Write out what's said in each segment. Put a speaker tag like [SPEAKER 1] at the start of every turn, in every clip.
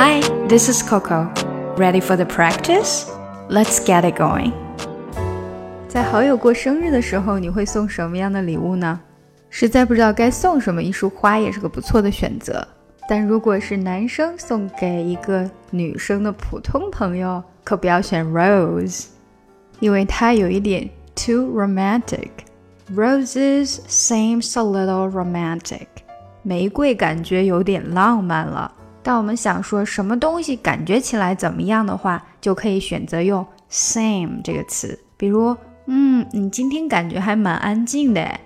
[SPEAKER 1] Hi, this is Coco. Ready for the practice? Let's get it going.
[SPEAKER 2] 在好友过生日的时候，你会送什么样的礼物呢？实在不知道该送什么，一束花也是个不错的选择。但如果是男生送给一个女生的普通朋友，可不要选 rose，因为它有一点 too romantic。Roses seems a little romantic，玫瑰感觉有点浪漫了。当我们想说什么东西感觉起来怎么样的话，就可以选择用 same 这个词。比如，嗯，你今天感觉还蛮安静的。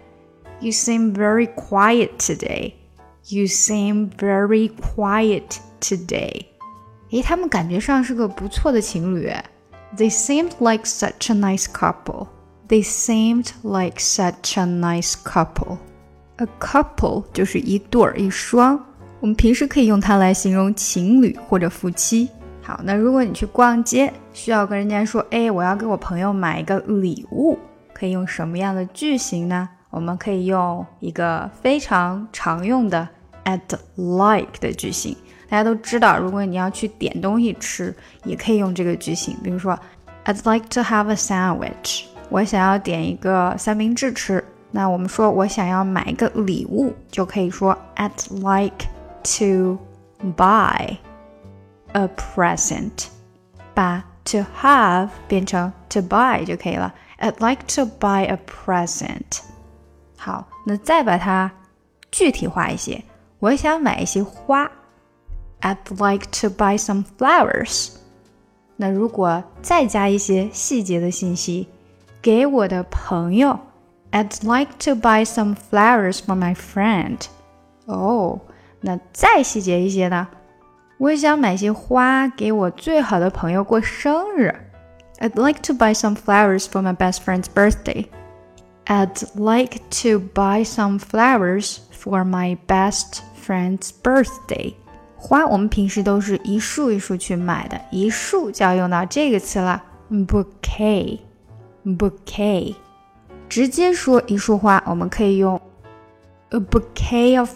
[SPEAKER 2] You seem very quiet today. You seem very quiet today. 诶，他们感觉上是个不错的情侣。They seemed like such a nice couple. They seemed like such a nice couple. A couple 就是一对儿、一双， 我们平时可以用它来形容情侣或者夫妻。好，那如果你去逛街，需要跟人家说，哎，我要给我朋友买一个礼物，可以用什么样的句型呢？我们可以用一个非常常用的 at like 的句型。大家都知道，如果你要去点东西吃，也可以用这个句型。比如说，I'd like to have a sandwich。我想要点一个三明治吃。那我们说我想要买一个礼物，就可以说 I'd like to buy a present。把 to have 变成 to buy 就可以了。I'd like to buy a present。好，那再把它具体化一些，我想买一些花。I'd like to buy some flowers。那如果再加一些细节的信息，给我的朋友，I'd like to buy some flowers for my friend。哦， 那再细节一些呢？我想买些花给我最好的朋友过生日。I'd like to buy some flowers for my best friend's birthday. I'd like to buy some flowers for my best friend's birthday. 花我们平时都是一束一束去买的，一束就要用到这个词了，bouquet，bouquet。直接说一束花，我们可以用 a bouquet of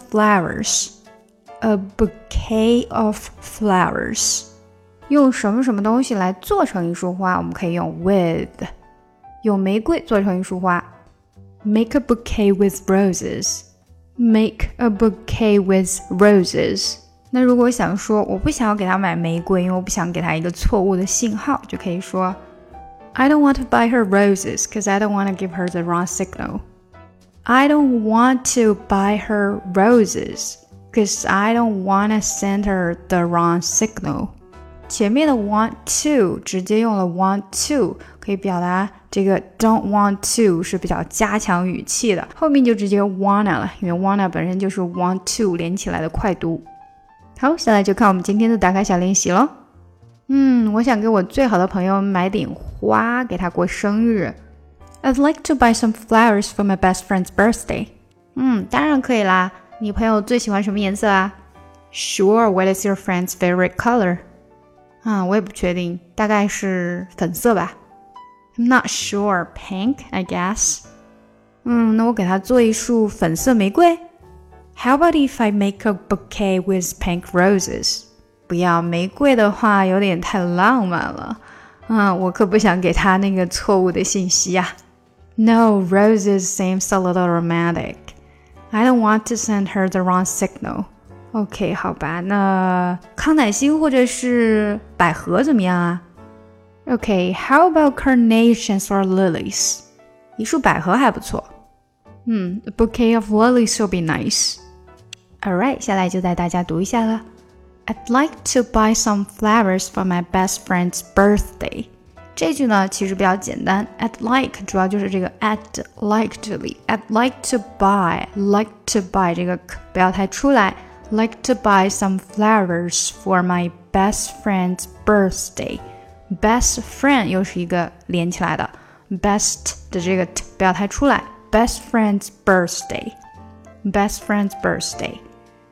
[SPEAKER 2] flowers，a bouquet of flowers。用什么什么东西来做成一束花，我们可以用 with，用玫瑰做成一束花。Make a bouquet with roses. Make a bouquet with roses. 那如果想说我不想要给他买玫瑰，因为我不想给他一个错误的信号，就可以说 I don't want to buy her roses because I don't want to give her the wrong signal. I don't want to buy her roses because I don't want to send her the wrong signal. 前面的 want to 直接用了 want to，可以表达这个 don't want to 是比较加强语气的，后面就直接 wanna 了，因为 wanna 本身就是 want to 连起来的快读。好，下来就看我们今天的打卡小练习喽。嗯，我想给我最好的朋友买点花，给他过生日。I'd like to buy some flowers for my best friend's birthday。嗯，当然可以啦。 你朋友最喜欢什么颜色啊？Sure. What is your friend's favorite color? 啊，我也不确定，大概是粉色吧。I'm not sure. Pink, I guess. 嗯，那我给他做一束粉色玫瑰。How about if I make a bouquet with pink roses? 不要，玫瑰的话有点太浪漫了。嗯，我可不想给他那个错误的信息呀。No, roses seems a little romantic. I don't want to send her the wrong signal. OK，好吧，那康乃馨或者是百合怎么样啊？OK，How about carnations or lilies？一束百合还不错。嗯，A bouquet of lilies will be nice. Alright，下来就带大家读一下了。I'd like to buy some flowers for my best friend's birthday。 这句呢其实比较简单，I'd like 主要就是这个 at like 这里，I'd like to buy，like to buy 这个不要太出来。like to buy some flowers for my best friend's birthday. Best friend 又是一个连起来的，best 的这个 t 不要太出来。Best friend's birthday. Best friend's birthday.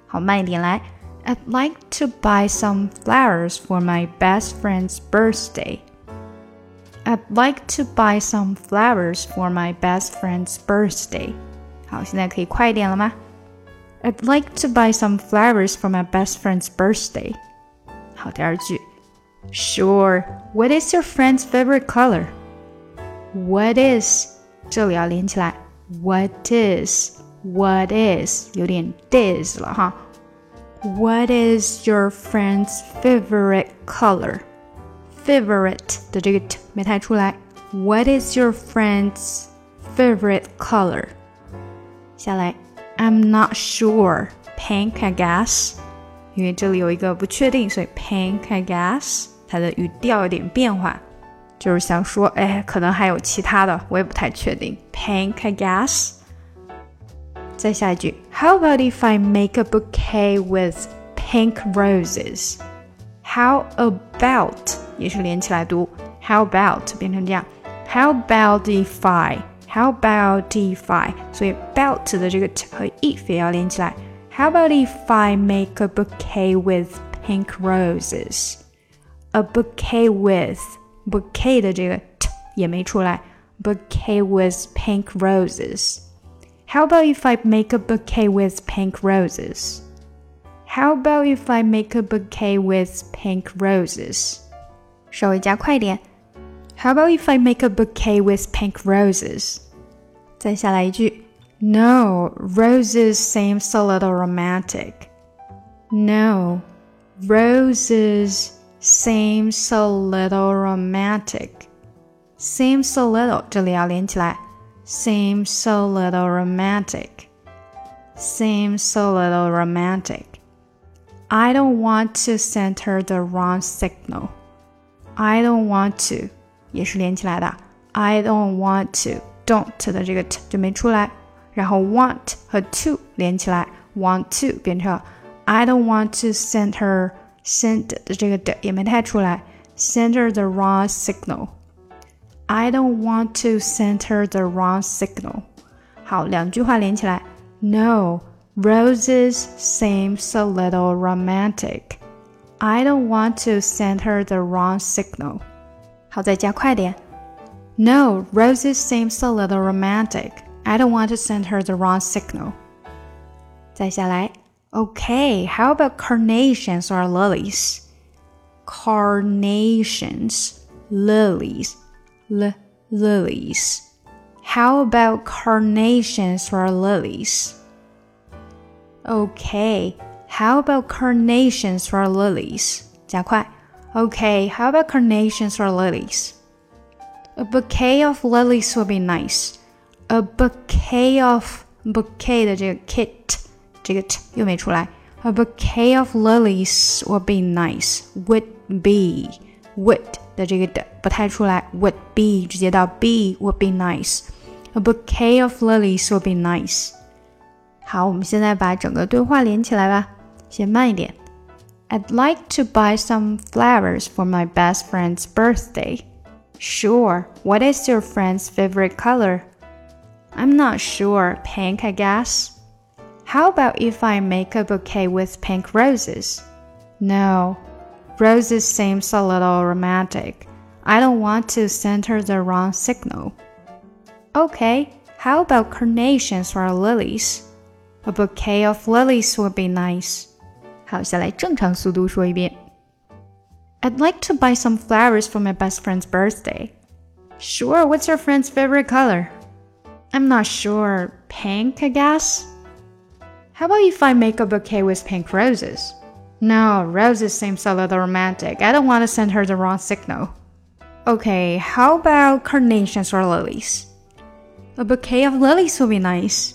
[SPEAKER 2] 好，慢一点来。I'd like to buy some flowers for my best friend's birthday. I'd like to buy some flowers for my best friend's birthday. 好，现在可以快一点了吗？I'd like to buy some flowers for my best friend's birthday. 好，第二句，Sure. What is your friend's favorite color? What is 这里要连起来，What is What is 有点 dis 了哈。What is your friend's favorite color? Favorite 的这个 t 没太出来。What is your friend's favorite color? 下来，I'm not sure. Pink, I guess. 因为这里有一个不确定，所以 pink, I guess. 它的语调有点变化，就是想说，哎，可能还有其他的，我也不太确定。Pink, I guess. 再下一句，How about if I make a bouquet with pink roses? How about 也是连起来读 ，How about 变成这样，How about if I? How about if I? 所以 about 的这个 t 和 if 也要连起来。How about if I make a bouquet with pink roses? A bouquet with bouquet 的这个 t 也没出来，bouquet with pink roses. How about if I make a bouquet with pink roses? How about if I make a bouquet with pink roses? 稍微加快点。 How about if I make a bouquet with pink roses? 再下来一句，No, roses seems a little romantic. No, roses seems a little romantic. Seems a little 这里要连起来。seems a little romantic. Seems a little romantic. I don't want to send her the wrong signal. I don't want to 也是连起来的。I don't want to don't 的这个 t 就没出来，然后 want 和 to 连起来，want to 变成 I don't want to send her send 的这个的也没太出来，send her the wrong signal。I don't want to send her the wrong signal。好，两句话连起来。No, roses seems a little romantic. I don't want to send her the wrong signal。 好，再加快点。No, roses seems a little romantic. I don't want to send her the wrong signal. 再下来，Okay, how about carnations or lilies? Carnations, lilies l lilies. How about carnations or lilies? Okay, how about carnations or lilies? 加快. Okay, how about carnations or lilies? A bouquet of lilies would be nice. A bouquet of bouquet 的这个 kit 这个 t 又没出来。A bouquet of lilies would be nice. Would be would 的这个的不太出来，would be 直接到 be would be nice。A bouquet of lilies would be nice。好，我们现在把整个对话连起来吧。先慢一点。 I'd like to buy some flowers for my best friend's birthday. Sure. What is your friend's favorite color? I'm not sure. Pink, I guess. How about if I make a bouquet with pink roses? No, Roses seems a little romantic. I don't want to send her the wrong signal. Okay, how about carnations or lilies? A bouquet of lilies would be nice. 好，下来正常速度说一遍。I'd like to buy some flowers for my best friend's birthday. Sure, what's your friend's favorite color? I'm not sure. Pink, I guess? How about if I make a bouquet with pink roses? No, Rosie seems a little romantic. I don't want to send her the wrong signal. Okay, how about carnations or lilies? A bouquet of lilies would be nice.